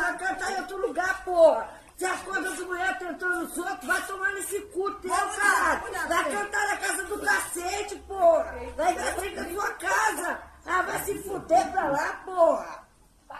vai cantar em outro lugar, porra. Se acorda de mulher tentando os outros, vai tomar nesse cu teu, caralho. Vai cantar na casa do cacete, porra. Vai na frente da sua casa. Ah, vai se fuder pra lá, porra.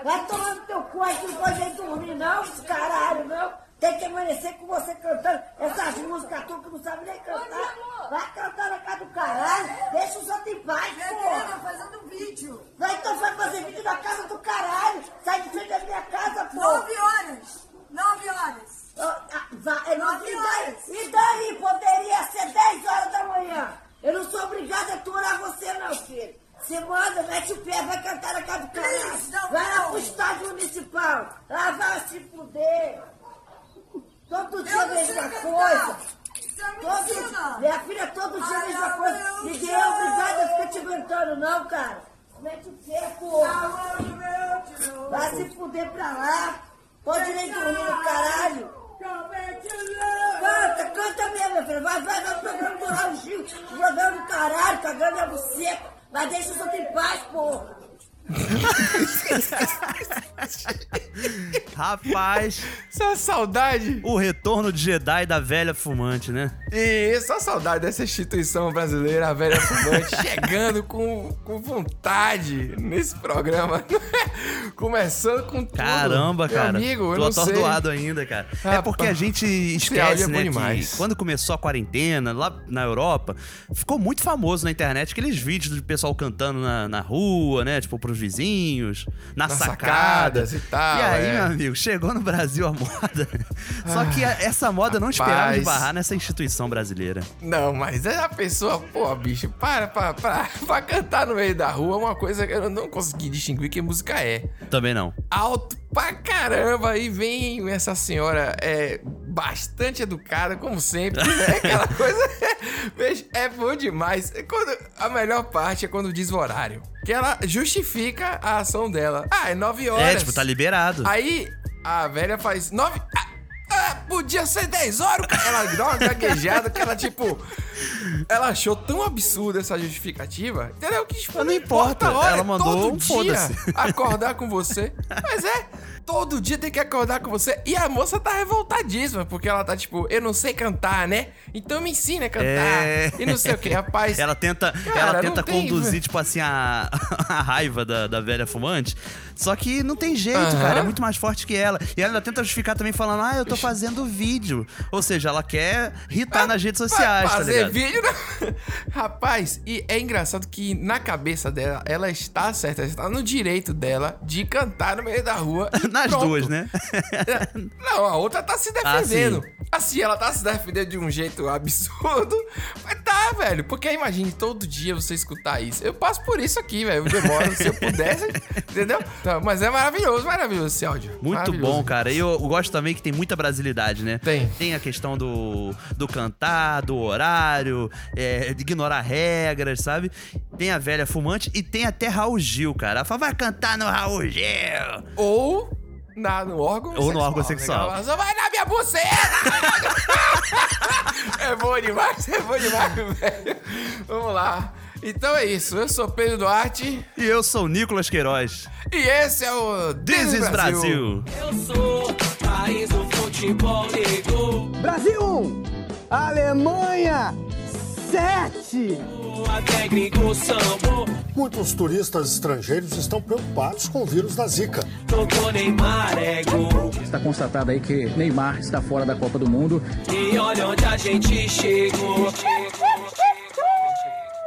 Vai tomar no teu cu aí que não pode nem dormir, não, esse caralho, não. Tem que amanhecer com você cantando essas músicas tu que não sabe nem cantar. Vai cantar na casa do caralho. Deixa os outros em paz, porra. fazendo vídeo. Vai então vai fazer vídeo na casa do caralho. Sai de frente da minha casa, porra. Nove horas. Nove horas. Ah, ah, vai, é nove e daí? E daí? Poderia ser 10 horas da manhã. Eu não sou obrigada a aturar você, não, filho. Você manda, mete o pé, vai cantar na casa do caralho. Please, não, Vai lá não. pro estádio municipal. Ah, vai se fuder. Todo dia Eu a não sei mesma cantar. coisa. Você me Todo, ensina. minha filha, todo dia a Ai, mesma ai, coisa. meu Ninguém Deus. é obrigado a ficar te aguentando, não, cara. Mete o pé, porra. Vai se fuder pra lá. Pode nem dormir no caralho. Canta, canta mesmo, meu filho. Vai, vai, vai pro programa do Raul Gil. Programa do caralho, cagando é seco. Mas deixa os outros em paz, porra. Rapaz, Essa saudade. o retorno de Jedi da velha fumante, né? E essa saudade dessa instituição brasileira, a velha fumante, chegando com, com vontade nesse programa. Começando com tudo. Caramba, Meu cara. amigo, eu Tô não sei. atordoado ainda, cara. é porque a gente áudio esquece, é né, demais. que quando começou a quarentena, lá na Europa, ficou muito famoso na internet aqueles vídeos do pessoal cantando na, na rua, né? Tipo, pros vizinhos, na Nas sacada. sacadas e tal, E aí, é. meu amigo, chegou no Brasil a moda. Só que a- essa moda não esperava rapaz. esbarrar nessa instituição brasileira. Não, mas é a pessoa, pô, bicho, para pra, pra, pra cantar no meio da rua é uma coisa que eu não consegui distinguir que música é. Também não. Alto pra caramba, e vem essa senhora é bastante educada, como sempre, né? Aquela coisa. Veja, é bom demais. É Quando, a melhor parte é quando diz o horário. Que ela justifica a ação dela. Ah, é nove horas. É, tipo, tá liberado. Aí a velha faz nove. Podia ser 10 horas, cara. Ela dá uma gaguejada que ela, tipo. Ela achou tão absurda essa justificativa. Entendeu? Que tipo, Não importa, a hora, ela mandou um foda-se. acordar com você. Mas é. Todo dia tem que acordar com você. E a moça tá revoltadíssima, porque ela tá tipo, eu não sei cantar, né? Então me ensina a cantar. É. E não sei o que, rapaz. Ela tenta, Cara, ela tenta tem, conduzir, velho. tipo assim, a, a raiva da, da velha fumante. Só que não tem jeito, Aham. cara. É muito mais forte que ela. E ela tenta justificar também falando, ah, eu tô fazendo vídeo. Ou seja, ela quer irritar nas redes sociais, tá fazer ligado? vídeo, né? Rapaz, e é engraçado que na cabeça dela, ela está certa, ela está no direito dela de cantar no meio da rua. Nas pronto. duas, né? Não, a outra tá se Ah, defendendo. sim. assim, ela tá se defendendo de um jeito absurdo. Mas tá, velho. Porque imagine todo dia você escutar isso. Eu passo por isso aqui, velho. Eu demoro se eu pudesse, entendeu? Então, mas é maravilhoso, maravilhoso esse áudio. Muito Maravilhoso. bom, cara. E eu, eu gosto também que tem muita brasilidade, né? Tem. Tem a questão do, do cantar, do horário, é, de ignorar regras, sabe? Tem a velha fumante e tem até Raul Gil, cara. Ela fala, vai cantar no Raul Gil. Ou na, no órgão Ou no órgão sexual. Ela Só vai na minha buceta! é bom demais, é bom demais, velho. Vamos lá. Então é isso. Eu sou Pedro Duarte E eu sou o Nicolas Queiroz. e esse é o This is Brasil. Eu sou país do futebol negro. Brasil 1, Alemanha 7. Muitos turistas estrangeiros estão preocupados com o vírus da Zika. É gol. Está constatado aí que Neymar está fora da Copa do Mundo. E olha onde a gente chegou.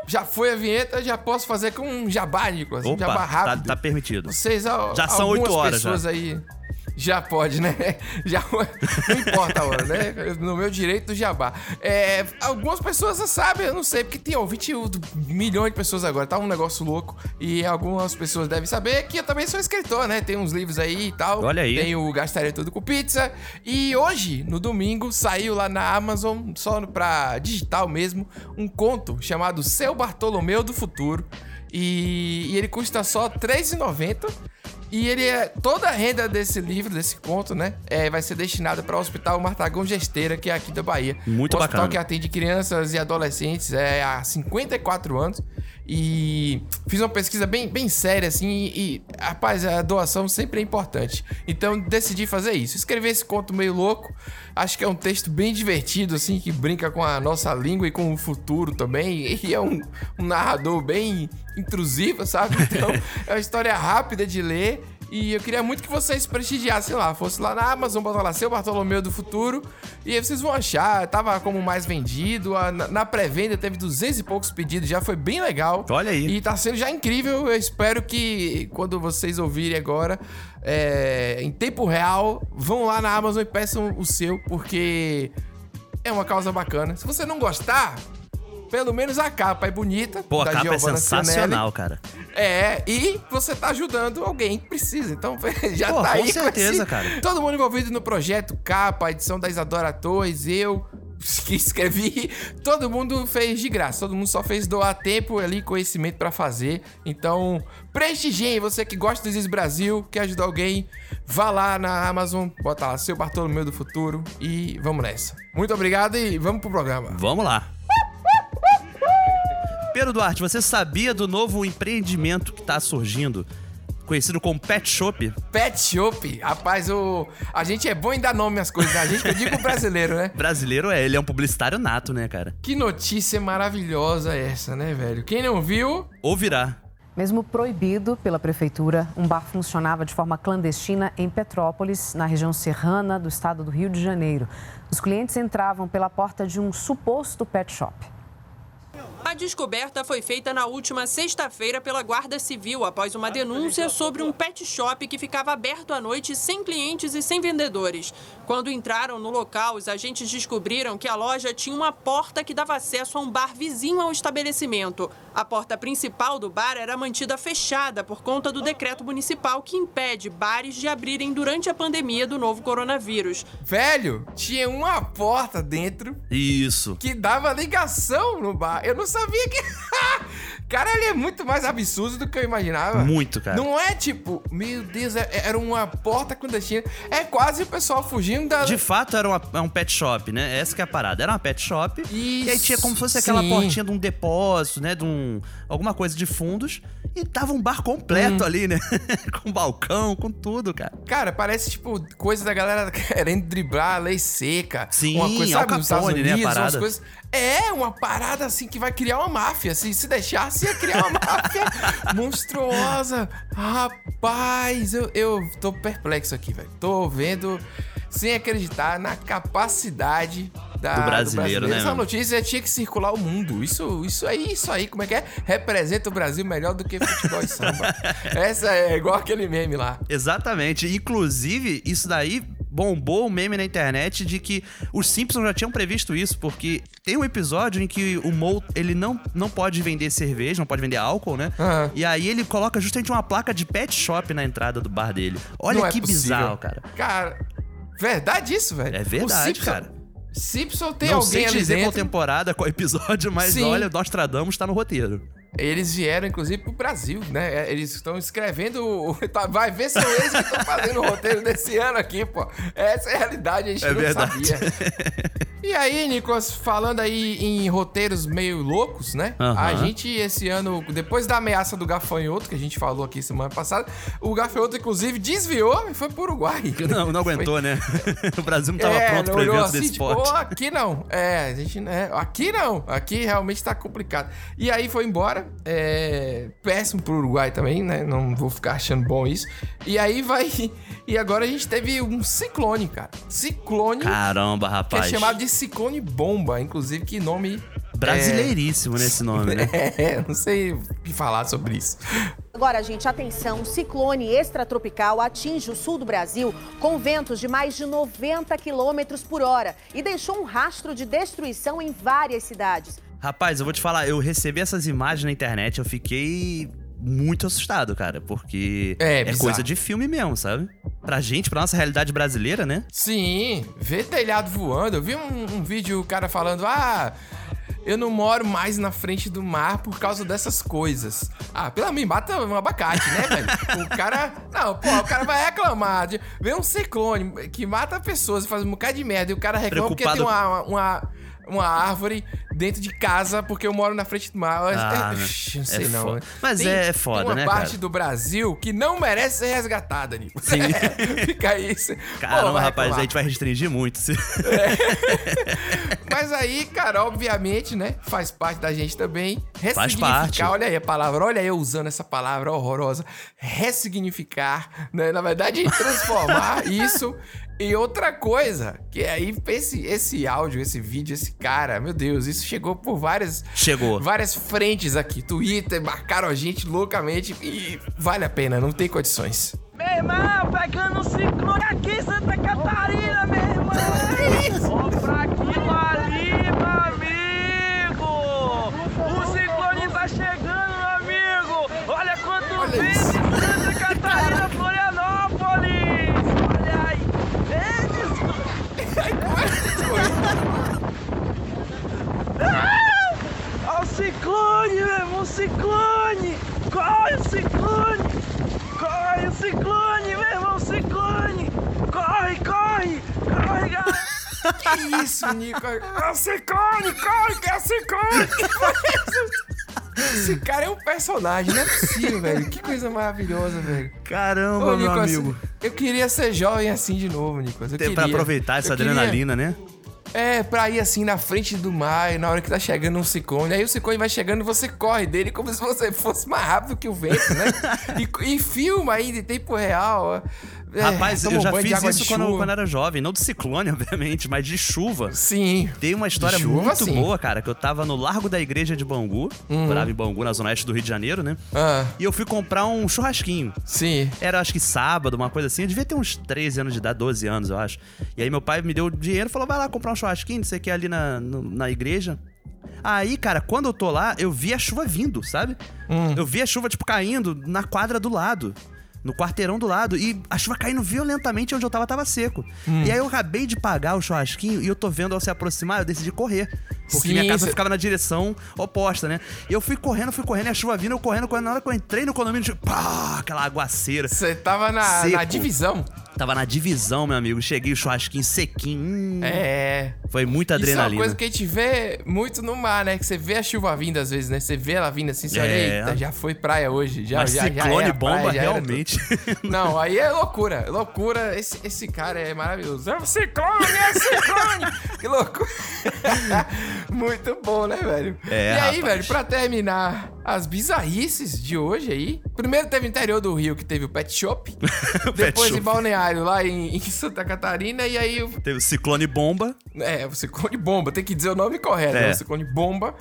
Já foi a vinheta, já posso fazer com um jabá, Nicolas. Um Opa, jabá tá, rápido. tá permitido. Vocês, Já são algumas oito horas, pessoas já. aí. Já pode, né? Já, não importa a hora, né? No meu direito do jabá. É, algumas pessoas já sabem, eu não sei, porque tem ouvinte do- milhões de pessoas agora, tá um negócio louco. E algumas pessoas devem saber que eu também sou escritor, né? Tem uns livros aí e tal. Olha aí. Tem o Gastaria Tudo com Pizza. E hoje, no domingo, saiu lá na Amazon, só pra digital mesmo, um conto chamado Seu Bartolomeu do Futuro. E, e ele custa só R$3,90. E ele é. Toda a renda desse livro, desse conto, né? É, vai ser destinada para o Hospital Martagão Gesteira, que é aqui da Bahia. Muito um hospital bacana. que atende crianças e adolescentes é, há 54 anos. E fiz uma pesquisa bem, bem séria, assim, e, e, rapaz, a doação sempre é importante. Então decidi fazer isso. Escrevi esse conto meio louco. Acho que é um texto bem divertido, assim, que brinca com a nossa língua e com o futuro também. E é um, um narrador bem intrusivo, sabe? Então é uma história rápida de ler. E eu queria muito que vocês prestigiassem lá. Fosse lá na Amazon, botar lá seu Bartolomeu do Futuro. E aí vocês vão achar. Tava como mais vendido. a- Na, na pré-venda teve 200 e poucos pedidos. Já foi bem legal. Olha aí. E tá sendo já incrível. Eu espero que quando vocês ouvirem agora, é, em tempo real, vão lá na Amazon e peçam o seu, porque é uma causa bacana. Se você não gostar, pelo menos a capa é bonita. Pô, a capa é Giovanna sensacional, cara. é, e você tá ajudando alguém que precisa. Então já Pô, tá com aí certeza, esse- cara. Todo mundo envolvido no projeto Capa, edição da Isadora Torres, eu que escrevi, todo mundo fez de graça. Todo mundo só fez doar tempo ali, conhecimento pra fazer. Então, prestigiem você que gosta do Exis Brasil, quer ajudar alguém, vá lá na Amazon, bota lá seu Bartolomeu do Futuro e vamos nessa. Muito obrigado e vamos pro programa. Vamos lá. Pedro Duarte, você sabia do novo empreendimento que tá surgindo, conhecido como Pet Shop? Pet Shop, rapaz, o... a gente é bom em dar nome às coisas, né? A gente que eu digo brasileiro, né? Brasileiro é, ele é um publicitário nato, né, cara? Que notícia maravilhosa essa, né, velho? Quem não viu, Ou virá. Mesmo proibido pela prefeitura, um bar funcionava de forma clandestina em Petrópolis, na região serrana do estado do Rio de Janeiro. Os clientes entravam pela porta de um suposto pet shop. A descoberta foi feita na última sexta-feira pela Guarda Civil após uma denúncia sobre um pet shop que ficava aberto à noite sem clientes e sem vendedores. Quando entraram no local, os agentes descobriram que a loja tinha uma porta que dava acesso a um bar vizinho ao estabelecimento. A porta principal do bar era mantida fechada por conta do decreto municipal que impede bares de abrirem durante a pandemia do novo coronavírus. velho, tinha uma porta dentro Isso. que dava ligação no bar. Eu não sabia que. Cara, ele é muito mais absurdo do que eu imaginava. Muito, cara. Não é tipo, meu Deus, é- era uma porta clandestina. É quase o pessoal fugindo da. De fato, era uma- é um pet shop, né? Essa que é a parada. Era uma pet shop. E aí tinha como se fosse aquela sim. portinha de um depósito, né? De um. alguma coisa de fundos. E tava um bar completo Hum. ali, né? com balcão, com tudo, cara. Cara, parece tipo coisa da galera querendo driblar a lei seca. Sim, uma coisa, Al sabe, Estados Capone, né, a Unidos, umas parada. coisas. É, uma parada assim que vai criar uma máfia. Se, se deixasse, ia criar uma máfia monstruosa. Rapaz, eu, eu tô perplexo aqui, velho. Tô vendo sem acreditar na capacidade da, Do brasileiro, né, Essa notícia tinha que circular o mundo. Isso, isso aí, isso aí, como é que é? Representa o Brasil melhor do que futebol e samba. Essa é igual aquele meme lá. Exatamente. Inclusive, isso daí bombou o meme na internet de que os Simpsons já tinham previsto isso, porque tem um episódio em que o Mo, ele não, não pode vender cerveja, não pode vender álcool, né? Aham. E aí ele coloca justamente uma placa de pet shop na entrada do bar dele. Olha Não é que possível. bizarro, cara. Cara, verdade isso, velho? É verdade, O Simpson- cara. Simpson tem não alguém sei ali dizer qual dentro. temporada, qual episódio, mas Sim. olha, Nostradamus tá no roteiro. Eles vieram, inclusive, pro Brasil, né? É, Eles estão escrevendo. tá- Vai ver se são eles que estão fazendo o roteiro desse ano aqui, pô. Essa é a realidade, a gente É não verdade. sabia. E aí, Nicolas, falando aí em roteiros meio loucos, né? Aham. A gente, esse ano, depois da ameaça do gafanhoto, que a gente falou aqui semana passada, o gafanhoto, inclusive, desviou e foi pro Uruguai. Não, não aguentou, né? o Brasil não tava É, pronto pro evento assim, desse tipo, esporte. "Ô, aqui não. É, a gente, né, aqui não. Aqui realmente tá complicado. E aí foi embora. É, péssimo pro Uruguai também, né? Não vou ficar achando bom isso. E aí vai. E agora a gente teve um ciclone, cara. Ciclone. Caramba, Que é rapaz. chamado de ciclone bomba, inclusive, que nome. Brasileiríssimo nesse nome, né? É, não sei o que falar sobre isso. Agora, gente, atenção: ciclone extratropical atinge o sul do Brasil com ventos de mais de 90 quilômetros por hora e deixou um rastro de destruição em várias cidades. Rapaz, eu vou te falar, eu recebi essas imagens na internet, eu fiquei muito assustado, cara, porque É, bizarro. coisa de filme mesmo, sabe? Pra gente, pra nossa realidade brasileira, né? Sim, ver telhado voando. Eu vi um, um vídeo, o cara falando: Ah, eu não moro mais na frente do mar por causa dessas coisas. Ah, pela mim, mata um abacate, né, velho? O cara. Não, pô, o cara vai reclamar. De, vê um ciclone que mata pessoas e faz um bocado de merda. E o cara reclama porque tem Preocupado. uma, uma, uma árvore dentro de casa porque eu moro na frente do mar. Ah, eu- né? não sei É não. foda. Mas é- é foda, tem uma né, parte cara? do Brasil que não merece ser resgatada, Nico. Sim. Fica aí. cê- Pô, Caramba, vai rapaz, reclamar. a gente vai restringir muito. Mas aí, cara, obviamente, né? Faz parte da gente também. Faz parte. olha aí a palavra, olha eu usando essa palavra horrorosa. Ressignificar, né? Na verdade, transformar isso em outra coisa. Que aí, esse, esse áudio, esse vídeo, esse cara, meu Deus, isso chegou por várias. Chegou. Várias frentes aqui. Twitter, marcaram a gente loucamente e vale a pena, não tem condições. Meu irmão, pegando um ciclone aqui em Santa Catarina, meu irmão! Ó pra aquilo ali, meu amigo! O ciclone tá chegando, meu amigo! Olha quanto vem de Santa Catarina, Florianópolis! Olha aí! Ah! Olha o ciclone, meu irmão, o ciclone! Corre o ciclone! Corre o ciclone, meu irmão, o ciclone! Corre, corre! Corre, galera! Que isso, Nico? É corre, que é o isso? Esse cara é um personagem, não é possível, velho. Que coisa maravilhosa, velho. Caramba, Ô, meu Nicolas, amigo. Eu queria ser jovem assim de novo, Nicolas. Eu Tem queria. pra aproveitar essa Eu queria- adrenalina, né? É, pra ir assim na frente do mar, na hora que tá chegando um ciclone. Aí o ciclone vai chegando e você corre dele como se você fosse mais rápido que o vento, né? e, e filma ainda em tempo real. É, Rapaz, eu já fiz isso quando, quando era jovem. Não de ciclone, obviamente, mas de chuva. Sim. Tem uma história chuva, muito sim. boa, cara, que eu tava no Largo da Igreja de Bangu. Uhum. Morava em Bangu, na zona oeste do Rio de Janeiro, né? Ah. E eu fui comprar um churrasquinho. Sim. Era, acho que sábado, uma coisa assim. Eu devia ter uns 13 anos de idade, 12 anos, eu acho. E aí meu pai me deu dinheiro e falou, vai lá comprar um churrasquinho, não sei o que, ali na, no- na igreja. Aí, cara, quando eu tô lá, eu vi a chuva vindo, sabe? Hum. Eu vi a chuva, tipo, caindo na quadra do lado. No quarteirão do lado. E a chuva caindo violentamente onde eu tava, tava seco. Hum. E aí eu acabei de pagar o churrasquinho e eu tô vendo ao se aproximar, eu decidi correr. Porque Sim, minha casa cê- ficava na direção oposta, né? E eu fui correndo, fui correndo, e a chuva vindo, eu correndo, correndo. Na hora que eu entrei no condomínio, pá, aquela aguaceira. Você tava na, na divisão. Tava na divisão, meu amigo. Cheguei o churrasquinho sequinho. Hum. É. Foi muita Isso é uma adrenalina. coisa que a gente vê muito no mar, né? Que você vê a chuva vindo às vezes, né? Você vê ela vindo assim, você olha, É. eita, já foi praia hoje. Já, Mas já, já ciclone a bomba, praia, já realmente. Não, aí é loucura. Loucura. Esse, esse cara é maravilhoso. É um ciclone, é um ciclone. que loucura. muito bom, né, velho? É, e aí, rapaz. velho, pra terminar as bizarrices de hoje aí. Primeiro teve o interior do Rio, que teve o pet shop. Depois shop. em Balneário, lá em, em Santa Catarina. E aí Teve o ciclone bomba. é, o ciclone bomba, tem que dizer o nome correto, É. é. o ciclone bomba.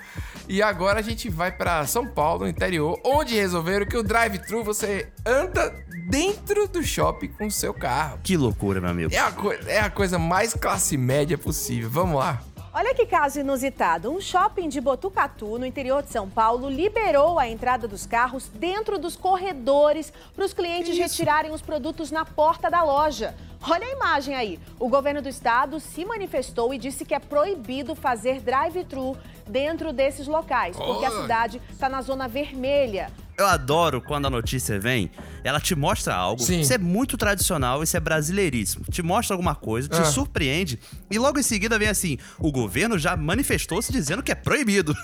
E agora a gente vai pra São Paulo, no interior, onde resolveram que o drive-thru você anda dentro do shopping com o seu carro. Que loucura, meu amigo. É a, é a coisa mais classe média possível. Vamos lá. Olha que caso inusitado. Um shopping de Botucatu, no interior de São Paulo, liberou a entrada dos carros dentro dos corredores para os clientes retirarem os produtos na porta da loja. Olha a imagem aí. O governo do estado se manifestou e disse que é proibido fazer drive-thru dentro desses locais, porque a cidade está na zona vermelha. Eu adoro quando a notícia vem, ela te mostra algo. Sim. Isso é muito tradicional, isso é brasileiríssimo. Te mostra alguma coisa, te Ah. surpreende. E logo em seguida vem assim: o governo já manifestou-se dizendo que é proibido.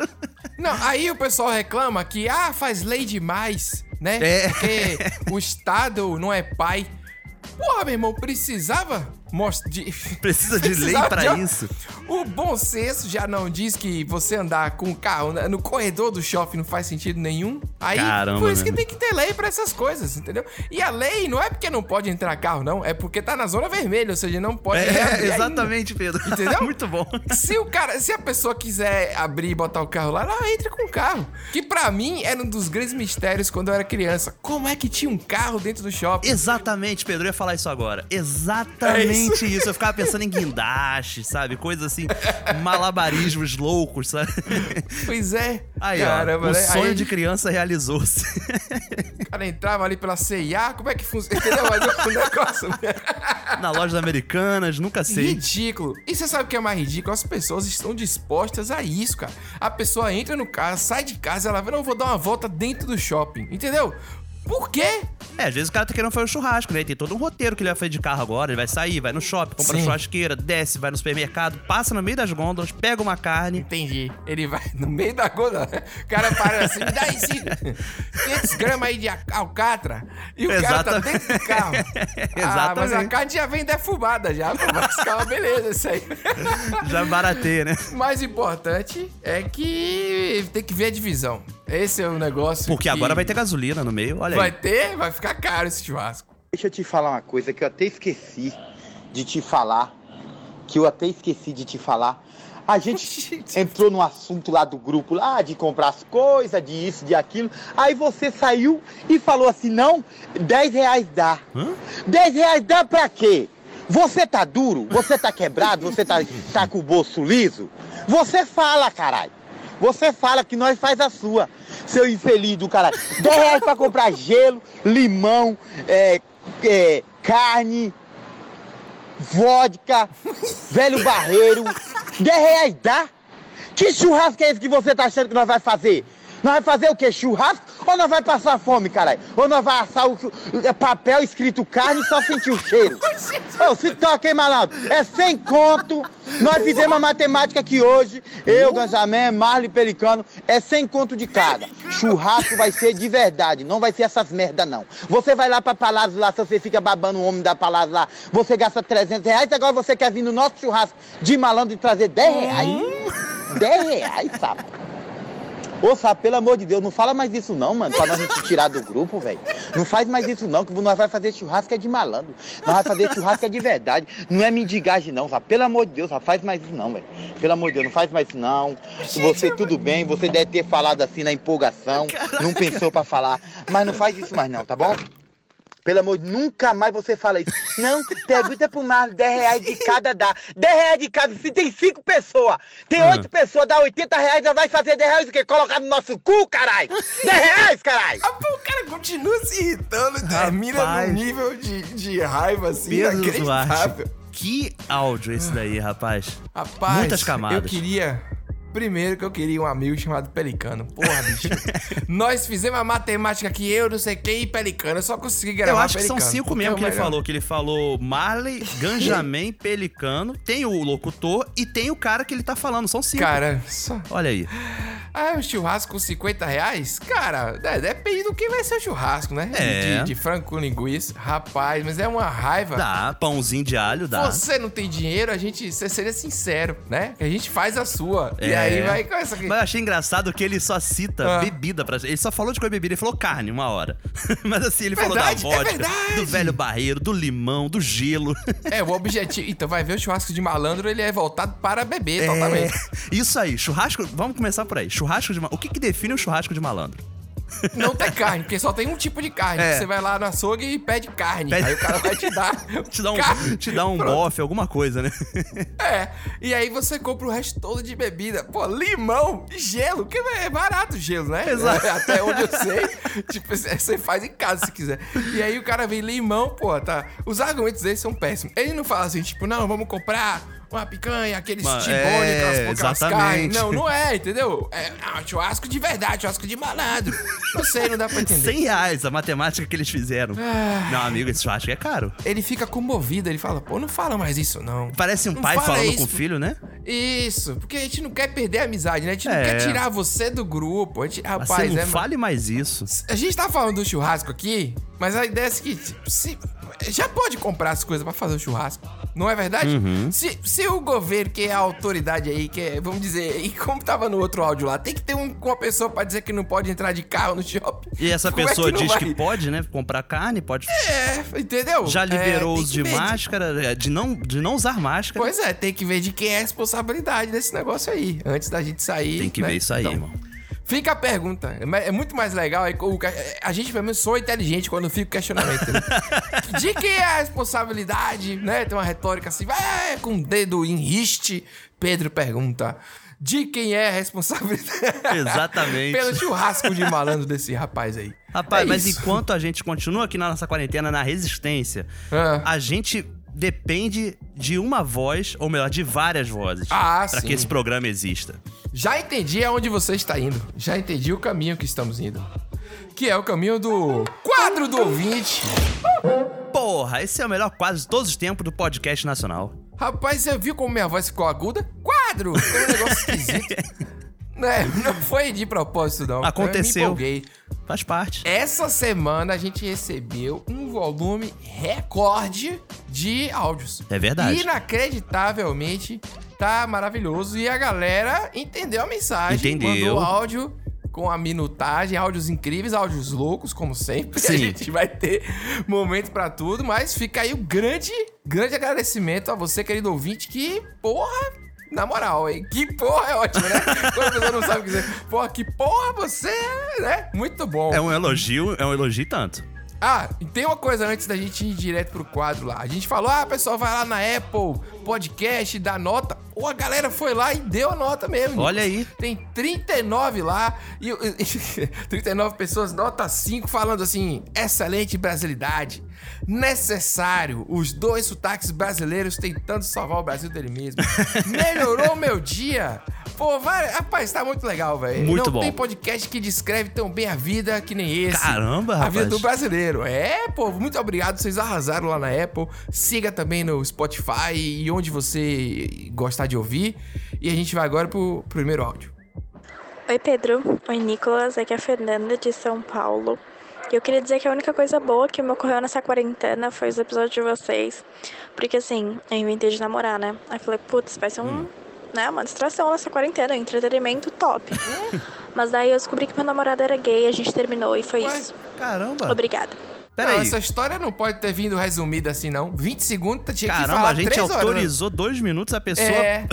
Não, aí o pessoal reclama que, ah, faz lei demais, né? É. Porque o Estado não é pai. Porra, meu irmão, precisava mostrar de... Precisa de lei de- isso. O bom senso já não diz que você andar com o carro na- no corredor do shopping não faz sentido nenhum. Aí, Caramba, por isso que tem que ter lei pra essas coisas, entendeu? E a lei não é porque não pode entrar carro, não. É porque tá na zona vermelha, ou seja, não pode É, reabrir ainda. exatamente, Pedro. Entendeu? Muito bom. Se o cara, se a pessoa quiser abrir e botar o carro lá, ela entra com o carro. Que pra mim era um dos grandes mistérios quando eu era criança. Como é que tinha um carro dentro do shopping? Exatamente, Pedro, eu ia falar isso agora. É Exatamente isso. isso. Eu ficava pensando em guindaste, sabe? Coisas assim, malabarismos loucos, sabe? Pois é. Aí, Caramba, ó, o né? sonho Aí- de criança realizou-se. O cara entrava ali pela CIA, como é que funciona? Entendeu? Mas o negócio. Na loja Americanas, nunca sei. Ridículo. E você sabe o que é mais ridículo? As pessoas estão dispostas a isso, cara. A pessoa entra no carro, sai de casa, ela vai, não, vou dar uma volta dentro do shopping. Entendeu? Por quê? É, às vezes o cara tá querendo fazer um churrasco, né? Tem todo um roteiro que ele vai fazer de carro agora. Ele vai sair, vai no shopping, compra Sim. churrasqueira, desce, vai no supermercado, passa no meio das gôndolas, pega uma carne. Entendi. Ele vai no meio da gôndola. O cara para assim, me dá sim. 500 gramas aí de al- alcatra. E o cara tá Exatamente. dentro do carro. Ah, mas a Exatamente. carne já vem defumada já. pô, Mas calma, beleza, isso aí. Já barateia, né? O mais importante é que tem que ver a divisão. Esse é o negócio. Porque que agora vai ter gasolina no meio, olha Vai aí. ter, vai ficar caro esse churrasco. Deixa eu te falar uma coisa que eu até esqueci de te falar. Que eu até esqueci de te falar. A gente entrou no assunto lá do grupo lá de comprar as coisas, de isso, de aquilo. Aí você saiu e falou assim: não, 10 reais dá. 10 reais dá pra quê? Você tá duro? Você tá quebrado? Você tá, tá com o bolso liso? Você fala, caralho. Você fala que nós faz a sua, seu infeliz do caralho. 10 reais pra comprar gelo, limão, é, é, carne, vodka, velho barreiro. 10 reais dá? Que churrasco é esse que você tá achando que nós vai fazer? Nós vai fazer o quê? Churrasco? Ou nós vai passar fome, caralho? Ou nós vai assar o é, papel escrito carne e só sentir o cheiro? Ô, se toca, hein, malandro? É sem conto. Nós fizemos a matemática aqui hoje. Eu, Ganjamé, Marley Pelicano. É sem conto de cada. Churrasco vai ser de verdade. Não vai ser essas merda, não. Você vai lá pra Palácio lá, se você fica babando o homem da Palácio lá, você gasta 300 reais. Agora você quer vir no nosso churrasco de malandro e trazer 10 reais? 10 reais, sapo. Ô, sabe, pelo amor de Deus, não fala mais isso não, mano, pra nós te tirar do grupo, velho. Não faz mais isso não, que nós vai fazer churrasco é de malandro. Nós vai fazer churrasco é de verdade. Não é mendigagem não, sabe? Pelo amor de Deus, sabe? faz mais isso não, velho. Pelo amor de Deus, não faz mais isso não. Você tudo bem, você deve ter falado assim na empolgação, não pensou pra falar. Mas não faz isso mais não, tá bom? Pelo amor de nunca mais você fala isso. Não, pergunta pro Marlon, 10 reais de cada dá. 10 reais de cada, se tem 5 pessoas. Tem 8 pessoas, dá 80 reais, já vai fazer 10 reais o quê? Colocar no nosso cu, caralho? 10 reais, caralho? O cara continua se irritando, termina Rapaz. num nível de, de raiva assim, Pedro inacreditável. Duarte. Que áudio esse daí, rapaz. Rapaz, Muitas camadas. eu queria... Primeiro que eu queria um amigo chamado Pelicano. Porra, bicho. Nós fizemos a matemática aqui, eu, não sei quem e Pelicano. Eu só consegui gravar Eu acho que Pelicano. são cinco mesmo que ele melhor. falou. Que ele falou Marley, Ganjamin, Pelicano, tem o locutor e tem o cara que ele tá falando. São cinco. Cara, só... Olha aí. Ah, um churrasco com 50 reais? Cara, é, depende do que vai ser o churrasco, né? É. De, de frango com linguiça. Rapaz, mas é uma raiva. Dá, pãozinho de alho, dá. Você não tem dinheiro, a gente você seria sincero, né? A gente faz a sua. E É. aí vai com essa aqui. Mas eu achei engraçado que ele só cita Ah. bebida pra gente. Ele só falou de coisa bebida, ele falou carne uma hora. Mas assim, ele Verdade, falou é da vodka, verdade. do velho barreiro, do limão, do gelo. É, o objetivo. Então, vai ver o churrasco de malandro, ele é voltado para beber, É, totalmente. Isso aí, churrasco. Vamos começar por aí. Churrasco de malandro. O que, que define um churrasco de malandro? Não tem carne, porque só tem um tipo de carne. É. Você vai lá no açougue e pede carne. Pede- Aí o cara vai te dar. Te dá um, carne. te dá um Pronto. bofe, alguma coisa, né? É, e aí você compra o resto todo de bebida. Pô, limão, gelo, que é barato o gelo, né? Exato. Até onde eu sei. tipo, você faz em casa se quiser. E aí o cara vem limão, pô, tá. Os argumentos dele são péssimos. Ele não fala assim, tipo, não, vamos comprar uma picanha, aqueles Mano, tibone, é, aquelas, aquelas exatamente. carnes. Não, não é, entendeu? É ah, churrasco de verdade, churrasco de malandro. Não sei, não dá pra entender. 100 reais a matemática que eles fizeram. Ah. Não, amigo, esse churrasco é caro. Ele fica comovido, ele fala, pô, não fala mais isso, não. Parece um Não pai fala falando isso, com o filho, né? Isso, porque a gente não quer perder a amizade, né? A gente não É. quer tirar você do grupo. A gente, Mas rapaz, você não é. fale mais isso. A gente tá falando do churrasco aqui, mas a ideia é a seguinte: se, já pode comprar as coisas pra fazer o churrasco, não é verdade? Uhum. Se, se o governo, que é a autoridade aí, que é, vamos dizer, e como tava no outro áudio lá, tem que ter um, uma pessoa pra dizer que não pode entrar de carro no shopping. E essa Como é pessoa que diz vai? que pode, né? Comprar carne, pode. É, entendeu? Já liberou É, os de máscara, é, de não, de não usar máscara. Pois é, tem que ver de quem é a responsabilidade desse negócio aí, antes da gente sair. Tem que né? ver isso aí, Então, irmão. Fica a pergunta. É É muito mais legal. é A gente, pelo menos, sou inteligente quando fica o questionamento. né? De quem é a responsabilidade, né? Tem uma retórica assim, vai com o dedo em riste. Pedro pergunta. De quem é a responsabilidade? Exatamente. Pelo churrasco de malandro desse rapaz aí. Rapaz, É mas isso. enquanto a gente continua aqui na nossa quarentena, na resistência, Ah. a gente depende de uma voz, ou melhor, de várias vozes. Ah, pra sim. que esse programa exista. Já entendi aonde você está indo. Já entendi o caminho que estamos indo. que é o caminho do quadro do ouvinte. Porra, esse é o melhor quadro de todos os tempos do podcast nacional. Rapaz, você viu como minha voz ficou aguda? Quadro! Foi um negócio esquisito. É, não foi de propósito, não. Aconteceu. Eu me empolguei. Faz parte. Essa semana a gente recebeu um volume recorde de áudios. É verdade. Inacreditavelmente, tá maravilhoso. E a galera entendeu a mensagem. Entendeu. Mandou áudio com a minutagem, áudios incríveis, áudios loucos, como sempre. Sim. A gente vai ter momento pra tudo, mas fica aí o grande, grande agradecimento a você, querido ouvinte, que, porra, na moral, hein? Que porra é ótimo, né? Quando a pessoa não sabe o que dizer. Porra, que porra você é, né? Muito bom. É um elogio, é um elogio tanto. Ah, e tem uma coisa antes da gente ir direto pro quadro lá. A gente falou, ah, pessoal, vai lá na Apple Podcast, dá nota. Ou a galera foi lá e deu a nota mesmo. Olha aí. Tem 39 lá e, e 39 pessoas, nota 5, falando assim: excelente brasilidade. Necessário. Os dois sotaques brasileiros tentando salvar o Brasil dele mesmo. Melhorou meu dia. Pô, vai, rapaz, tá muito legal, velho. Muito Não bom. tem podcast que descreve tão bem a vida que nem esse. Caramba, A vida rapaz. do brasileiro. É, pô, muito obrigado. Vocês arrasaram lá na Apple. Siga também no Spotify e onde você gostar de ouvir. E a gente vai agora pro primeiro áudio. Oi, Pedro. Oi, Nicolas. Aqui é a Fernanda de São Paulo. E eu queria dizer que a única coisa boa que me ocorreu nessa quarentena foi os episódios de vocês. Porque, assim, eu inventei de namorar, né? Aí eu falei, putz, vai ser um, né, uma distração nessa quarentena, um entretenimento top. Mas daí eu descobri que meu namorado era gay, a gente terminou e foi isso. Caramba. Obrigada. Peraí. Não, essa história não pode ter vindo resumida assim, não. 20 segundos, tinha que Caramba, falar a gente horas. né? autorizou dois minutos a pessoa. É.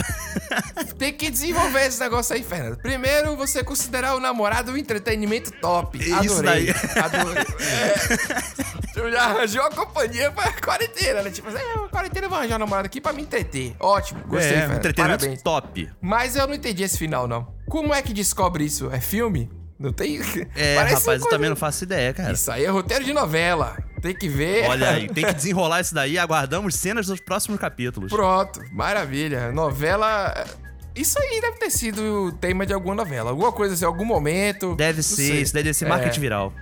Tem que desenvolver esse negócio aí, Fernando. Primeiro, você considerar o namorado um entretenimento top. Isso Adorei. daí. Adorei. É. Eu já arranjou a companhia pra quarentena, né? Tipo, assim, é, uma quarentena eu vou arranjar um namorado aqui pra me entreter. Ótimo, gostei, é, Fernando. entretenimento Parabéns. top. Mas eu não entendi esse final, não. Como é que descobre isso? É filme? Não tem. É, Parece rapaz, eu também não faço ideia, cara. Isso aí é roteiro de novela. Tem que ver. Olha aí, tem que desenrolar isso daí. Aguardamos cenas dos próximos capítulos. Pronto, maravilha. Novela. Isso aí deve ter sido o tema de alguma novela. Alguma coisa assim, algum momento. Deve ser, sei. isso deve ser É, marketing viral.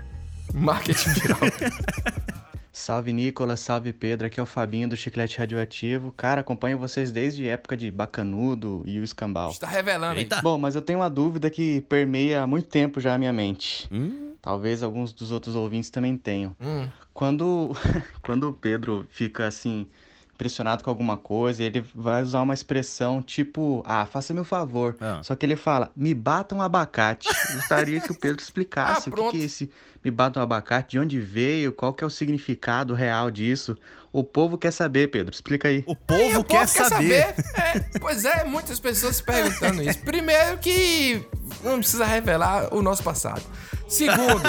Marketing viral. Salve Nicolas, salve Pedro, aqui é o Fabinho do Chiclete Radioativo. Cara, acompanho vocês desde a época de Bacanudo e o Escambau. Está revelando aí. Bom, mas eu tenho uma dúvida que permeia há muito tempo já a minha mente. Hum? Talvez alguns dos outros ouvintes também tenham. Hum. Quando, quando o Pedro fica assim, impressionado com alguma coisa, ele vai usar uma expressão tipo, ah, faça-me o favor. Ah. Só que ele fala, me bata um abacate. Gostaria que o Pedro explicasse Ah, o que, que é esse me bata um abacate, de onde veio, qual que é o significado real disso. O povo quer saber, Pedro. Explica aí. O povo o quer povo saber. É, pois é, muitas pessoas se perguntando isso. Primeiro que não precisa revelar o nosso passado. Segundo,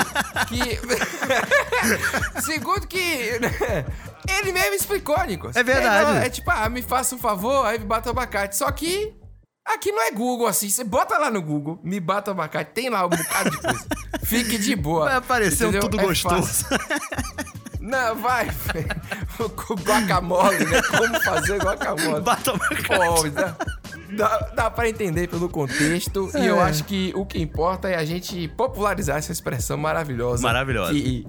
que. Segundo que. Ele mesmo explicou, Nicolas. É verdade. É, não, é tipo, ah, me faça um favor, aí me bata o abacate. Só que. Aqui não é Google assim. Você bota lá no Google, me bata o abacate, tem lá um bocado de coisa. Fique de boa. Vai aparecer um entendeu? tudo É gostoso. Não, vai. Com guacamole, né? Como fazer guacamole. Bata o Pô, dá, dá, pra entender pelo contexto. E eu É. acho que o que importa é a gente popularizar essa expressão maravilhosa. Maravilhosa. Que,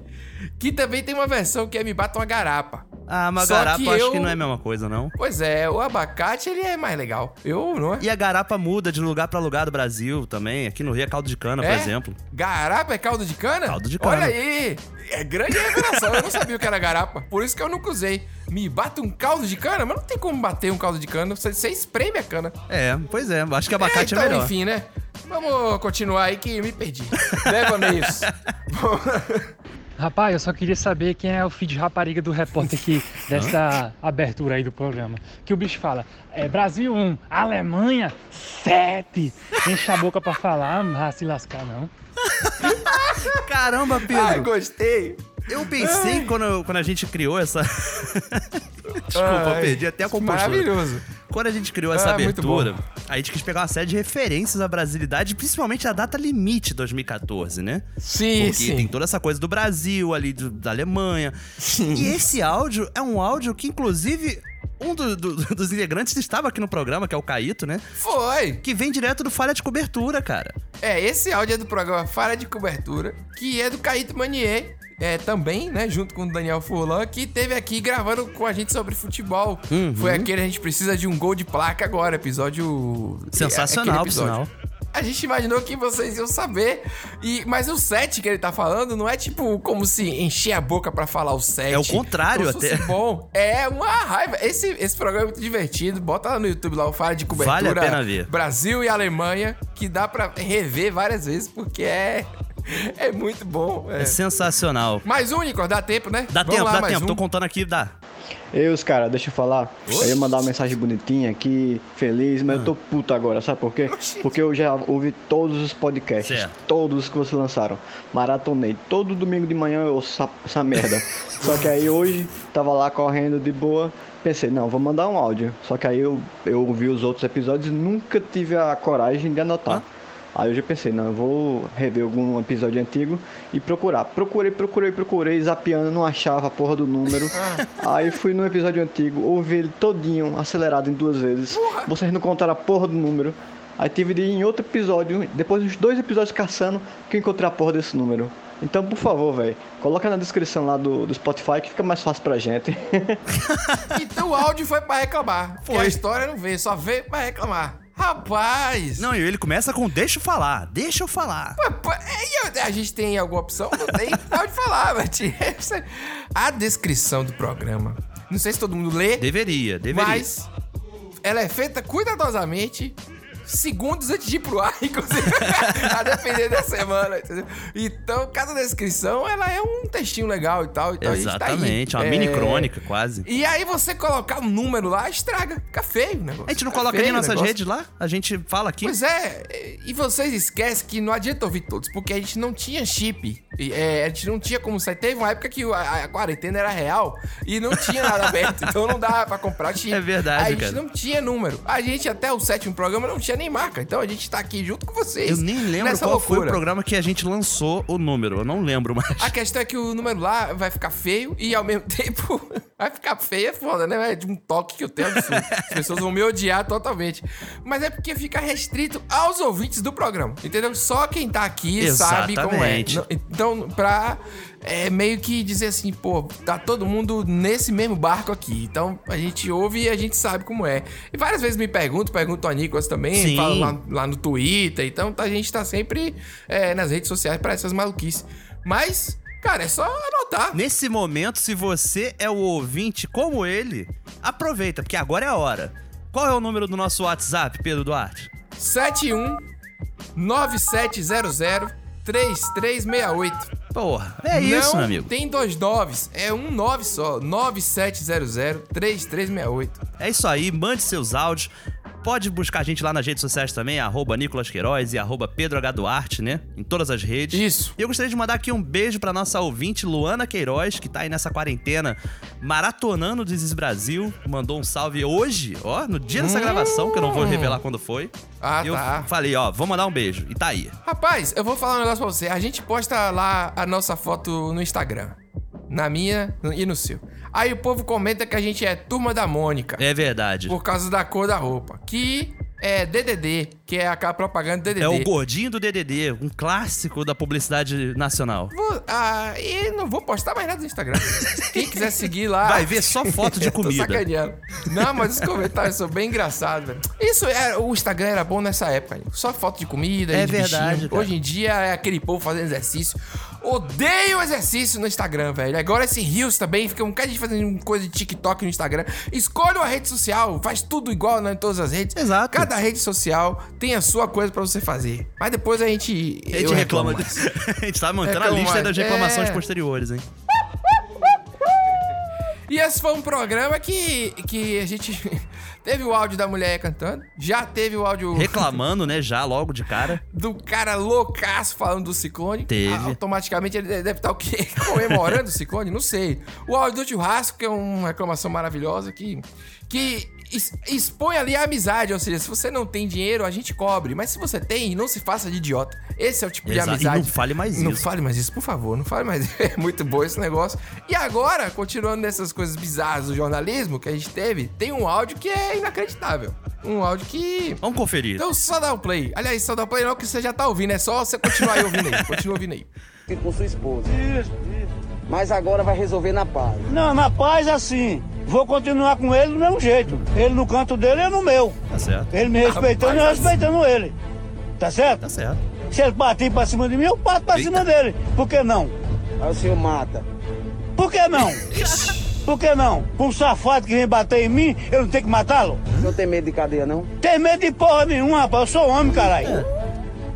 que também tem uma versão que é me bata uma garapa. Ah, mas Só garapa que eu acho eu- que não é a mesma coisa, não. Pois é, o abacate ele é mais legal. Eu, não é? E a garapa muda de lugar pra lugar do Brasil também. Aqui no Rio é caldo de cana, por É? exemplo. Garapa é caldo de cana? Caldo de cana. Olha aí! É grande revelação. Eu não sabia o que era garapa. Por isso que eu nunca usei. Me bata um caldo de cana? Mas não tem como bater um caldo de cana. Você, você espreme a cana. É, pois é. Acho que abacate é, então, melhor. enfim, né? Vamos continuar aí que me perdi. Leva nisso. Rapaz, eu só queria saber quem é o filho de rapariga do repórter aqui dessa abertura aí do programa. Que o bicho fala, é Brasil 1, Alemanha 7. Enche a boca pra falar, não vai se lascar não. Caramba, Pedro. Ai, gostei. Eu pensei quando, quando a gente criou essa. Desculpa, Ai, perdi até a compostura. maravilhoso. Quando a gente criou essa Ah, abertura, a gente quis pegar uma série de referências à brasilidade, principalmente a data limite 2014, né? Sim, Porque sim. tem toda essa coisa do Brasil ali, do- da Alemanha. E esse áudio é um áudio que, inclusive, Um do- do- dos integrantes estava aqui no programa, que é o Caíto, né? Foi. Que vem direto do Falha de Cobertura, cara. É, esse áudio é do programa Falha de Cobertura, que é do Caíto Manier. É, também, né, junto com o Daniel Furlan, que teve aqui gravando com a gente sobre futebol. Uhum. Foi aquele A gente precisa de um gol de placa agora, episódio... Sensacional, por sinal. A gente imaginou que vocês iam saber. E, mas o set que ele tá falando não é tipo como se encher a boca pra falar o set. É o contrário até. bom. É uma raiva. Esse, esse programa é muito divertido. Bota lá no YouTube lá o Fala de Cobertura. Vale a pena ver. Brasil e Alemanha, que dá pra rever várias vezes, porque é. É muito bom. É, sensacional. Mais um, Nico, dá tempo, né? Dá Vamos tempo, lá, dá tempo. um. Tô contando aqui, dá. Eu, os cara, deixa eu falar. Eu ia mandar uma mensagem bonitinha aqui, feliz, mas eu tô puto agora, sabe por quê? Porque eu já ouvi todos os podcasts, Certo. todos que vocês lançaram. Maratonei. Todo domingo de manhã eu ouço essa, essa merda. Só que aí hoje, tava lá correndo de boa, pensei, não, vou mandar um áudio. Só que aí eu, eu ouvi os outros episódios e nunca tive a coragem de anotar. Aí eu já pensei, não, eu vou rever algum episódio antigo e procurar. Procurei, procurei, procurei, zapeando, não achava a porra do número. Aí fui no episódio antigo, ouvi ele todinho, acelerado em duas vezes. Vocês não contaram a porra do número. Aí tive de ir em outro episódio, depois dos dois episódios caçando, que eu encontrei a porra desse número. Então, por favor, velho, coloca na descrição lá do, do Spotify que fica mais fácil pra gente. Então o áudio foi pra reclamar. Foi. A história não veio, só veio pra reclamar. Rapaz! Não, e ele começa com deixa eu falar, deixa eu falar. Eu- A gente tem alguma opção? Não tem? Pode falar, mas A descrição do programa. Não sei se todo mundo lê. Deveria, deveria. Mas ela é feita cuidadosamente. Segundos antes de ir pro ar, inclusive. a depender da semana, entendeu? Então, cada descrição, ela é um textinho legal e tal. Então a gente tá aí. Exatamente, uma É, mini crônica, quase. E aí você colocar um número lá, estraga. Fica feio o negócio. A gente não coloca nem nossas redes lá? A gente fala aqui? Pois é, e vocês esquecem que não adianta ouvir todos, porque a gente não tinha chip. E, é, a gente não tinha como sair. Teve uma época que a, a quarentena era real e não tinha nada aberto, então não dava pra comprar chip. É verdade, A gente cara. não tinha número. A gente, até o sétimo programa, não tinha nem marca. Então a gente tá aqui junto com vocês. Eu nem lembro nessa qual foi o loucura. programa que a gente lançou o número. Eu não lembro mais. A questão é que o número lá vai ficar feio e ao mesmo tempo vai ficar feio, é foda, né? É de um toque que eu tenho absurdo. As pessoas vão me odiar totalmente. Mas é porque fica restrito aos ouvintes do programa, entendeu? Só quem tá aqui sabe como é. Exatamente. Não- pra é, meio que dizer assim, pô, tá todo mundo nesse mesmo barco aqui. Então a gente ouve e a gente sabe como é. E várias vezes me pergunto, pergunto a Nicolas também, falo lá, lá no Twitter. Então a gente tá sempre é, nas redes sociais pra essas maluquices. Mas, cara, é só anotar. Nesse momento, se você é o ouvinte como ele, aproveita, porque agora é a hora. Qual é o número do nosso WhatsApp, Pedro Duarte? 71 9700 3368. Porra, é isso, Não meu amigo. tem dois noves, é um nove só. 9700 3368. É isso aí, mande seus áudios. Pode buscar a gente lá nas redes sociais também, arroba Nicolas Queiroz e arroba Pedro H. Duarte, né? Em todas as redes. Isso. E eu gostaria de mandar aqui um beijo pra nossa ouvinte Luana Queiroz, que tá aí nessa quarentena maratonando o Desis Brasil. Mandou um salve hoje, ó, no dia dessa Hum. gravação, que eu não vou revelar quando foi. Ah, eu tá. falei, ó, vou mandar um beijo. E tá aí. Rapaz, eu vou falar um negócio pra você. A gente posta lá a nossa foto no Instagram. Na minha e no seu. Aí o povo comenta que a gente é turma da Mônica. É verdade. Por causa da cor da roupa. Que é DDD, que é aquela propaganda DDD. É o gordinho do DDD, um clássico da publicidade nacional. Vou- ah, e não vou postar mais nada no Instagram. Quem quiser seguir lá. Vai ver só foto de Eu tô comida. sacaneando. Não, mas os comentários são bem engraçados, velho. Isso era. O Instagram era bom nessa época. Só foto de comida. É de verdade. Hoje em dia é aquele povo fazendo exercício. Odeio exercício no Instagram, velho. Agora esse Rios também, fica um cara de fazendo coisa de TikTok no Instagram. Escolhe uma rede social, faz tudo igual né, em todas as redes. Exato. Cada rede social tem a sua coisa pra você fazer. Mas depois a gente. A gente reclama disso. a gente tá montando a Reclamo lista mais. das reclamações É. posteriores, hein? E esse foi um programa que, que a gente teve o áudio da mulher cantando, já teve o áudio Reclamando, né, já logo de cara. do cara loucaço falando do ciclone. Teve. Automaticamente ele deve estar o quê? Comemorando o ciclone? Não sei. O áudio do churrasco, que é uma reclamação maravilhosa que, que expõe ali a amizade, ou seja, se você não tem dinheiro, a gente cobre. Mas se você tem, não se faça de idiota. Esse é o tipo de Exato. E amizade. não fale mais Não isso. fale mais isso, por favor. Não fale mais isso. É muito bom esse negócio. E agora, continuando nessas coisas bizarras do jornalismo que a gente teve, tem um áudio que é inacreditável. Um áudio que. Vamos conferir. Então só dá o play. Aliás, só dá o play não, que você já tá ouvindo. É só você continuar aí ouvindo aí. Continua ouvindo aí. com sua esposa. Mas agora vai resolver na paz. Não, na paz assim. Vou continuar com ele do mesmo jeito. Ele no canto dele, eu no meu. Tá certo. Ele me respeitando e eu respeitando ele. Tá certo? Tá certo. Se ele partir pra cima de mim, eu parto pra cima dele. Por que não? Aí o senhor mata. Por que não? Por que não? Um safado que vem bater em mim, eu não tenho que matá-lo? O senhor tem medo de cadeia, não? Tem medo de porra nenhuma, rapaz. Eu sou homem, caralho.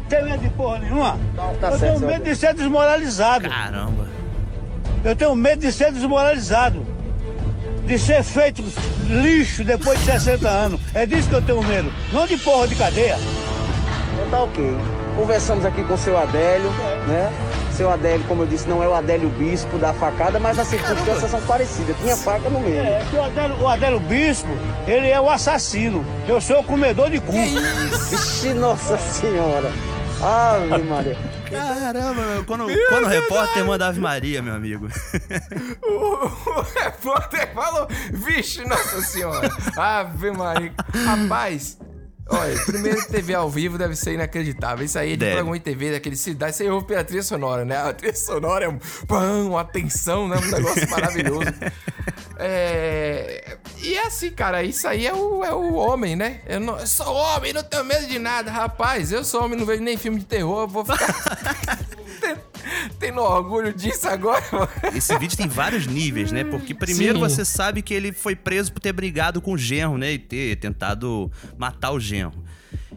Tem medo de porra nenhuma? Tá eu certo, tenho senhor. medo de ser desmoralizado. Caramba. Eu tenho medo de ser desmoralizado. De ser feito lixo depois de 60 anos. É disso que eu tenho medo. Não de porra de cadeia. Então tá ok. Conversamos aqui com o seu Adélio, né? Seu Adélio, como eu disse, não é o Adélio Bispo da facada, mas as circunstâncias são parecidas. Tinha faca no meio. É, o Adélio, o Adélio Bispo, ele é o assassino. Eu sou o comedor de cu. Vixe, nossa senhora. Ave Maria. Caramba, meu, quando, quando o repórter manda Ave Maria, meu amigo. O repórter falou, vixe, nossa senhora. Ave Maria. Rapaz, olha, primeiro TV ao vivo deve ser inacreditável. Isso aí é de Deve. programa em TV daquele cidade. Você ouve pela trilha sonora, né? A trilha sonora é um pão, uma tensão, né? Um negócio maravilhoso. É... E é assim, cara, isso aí é o, é o homem, né? Eu, não, eu sou homem, não tenho medo de nada. Rapaz, eu sou homem, não vejo nem filme de terror, vou ficar tendo- tendo orgulho disso agora, mano. Esse vídeo tem vários níveis, né? Porque primeiro Sim. você sabe que ele foi preso por ter brigado com o genro, né? E ter tentado matar o genro.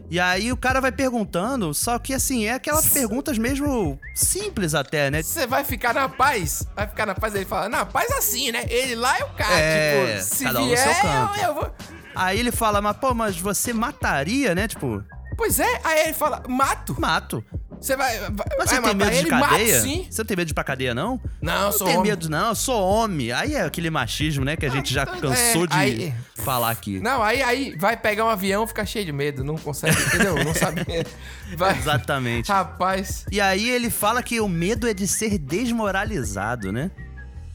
E aí o cara vai perguntando, só que assim, é aquelas perguntas mesmo simples até, né? Você vai ficar na paz? Vai ficar na paz? Ele fala, na paz assim, né? Ele lá é o cara, É, tipo, se cada um vier, seu canto. eu, eu vou... Aí ele fala, mas pô, mas você mataria, né? Tipo, Pois é, aí ele fala, mato. mato. Você vai, vai, Mas vai você tem medo de ele? Cadeia? sim. Você não tem medo de ir pra cadeia, não? Não, eu sou homem. medo, não, eu sou homem. Aí é aquele machismo, né? Que a gente já cansou é, de aí- falar aqui. Não, aí, aí vai pegar um avião, fica cheio de medo, não consegue, entendeu? Não sabe. Vai. Exatamente. Rapaz. E aí ele fala que o medo é de ser desmoralizado, né?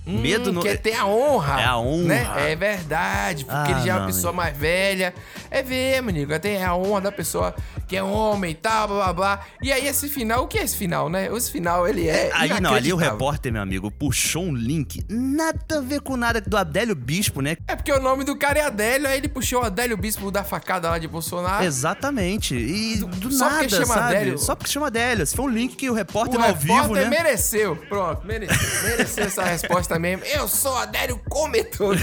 medo Hum, no. que tem a honra. É a honra. Né? É verdade, porque Ah, ele já é uma não, pessoa amigo. mais velha. É ver, amigo. Tem a honra da pessoa que é homem e tal, blá blá blá. E aí esse final, o que é esse final, né? Esse final, ele é. Aí não, ali o repórter, meu amigo, puxou um link. Nada a ver com nada do Adélio Bispo, né? É porque o nome do cara é Adélio, aí ele puxou o Adélio Bispo da facada lá de Bolsonaro. Exatamente. E do. Só nada, chama sabe? Adélio. Só porque chama Adélio. Foi um link que o repórter O ao vivo, repórter né? mereceu. Pronto, mereceu. mereceu essa resposta mesmo. Eu sou Adélio Comedor.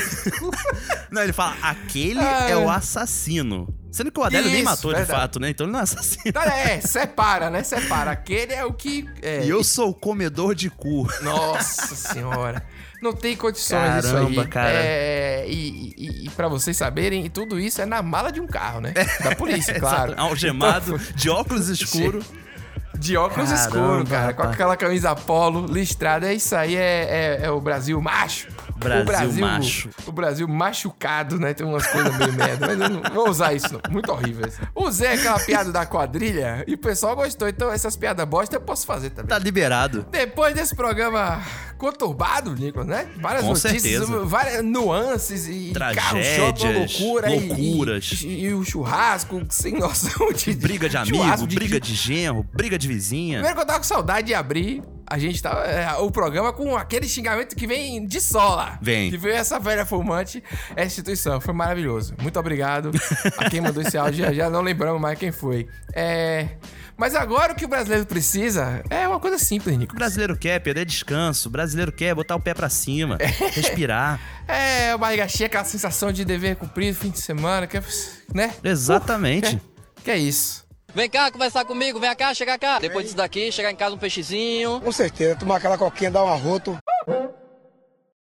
Não, ele fala, aquele Ah, é o assassino. Sendo que o Adélio nem Isso, matou de verdade. fato, né? Então ele não é assassino. Então, é, separa, né? Separa. Aquele é o que. é, E eu sou o comedor de cu. Nossa senhora. Não tem condições isso Caramba, aí. cara. É, e, e, e pra vocês saberem, tudo isso é na mala de um carro, né? Da polícia, claro. Algemado, de óculos escuro. De óculos Caramba, escuros, cara. Com rapaz. aquela camisa polo listrada. É isso aí, é, é, é o Brasil macho. Brasil o Brasil macho. O Brasil machucado, né? Tem umas coisas meio merda. Mas eu não vou usar isso, não. Muito horrível. isso. Usei aquela piada da quadrilha e o pessoal gostou. Então, essas piadas bosta eu posso fazer também. Tá liberado. Depois desse programa conturbado, Nicolas, né? Várias Com notícias, certeza. várias nuances e Tragédias, loucura e- loucuras. E, e o churrasco sem noção de Briga de amigo, churrasco briga de genro, briga de vizinha. Primeiro que eu tava com saudade de abrir a gente tá é, o programa com aquele xingamento que vem de sola. Vem. Que veio essa velha fumante, essa instituição. Foi maravilhoso. Muito obrigado a quem mandou esse áudio. Já, já não lembramos mais quem foi. É. Mas agora o que o brasileiro precisa é uma coisa simples, Nico. O brasileiro quer perder descanso, o brasileiro quer botar o pé pra cima, respirar. É, o barriga cheia, aquela sensação de dever cumprido, fim de semana, que é, né? Exatamente. Uh, que, que é isso. Vem cá conversar comigo, vem cá, chega cá. Depois disso daqui, chegar em casa um peixezinho. Com certeza, tomar aquela coquinha, dar um arroto.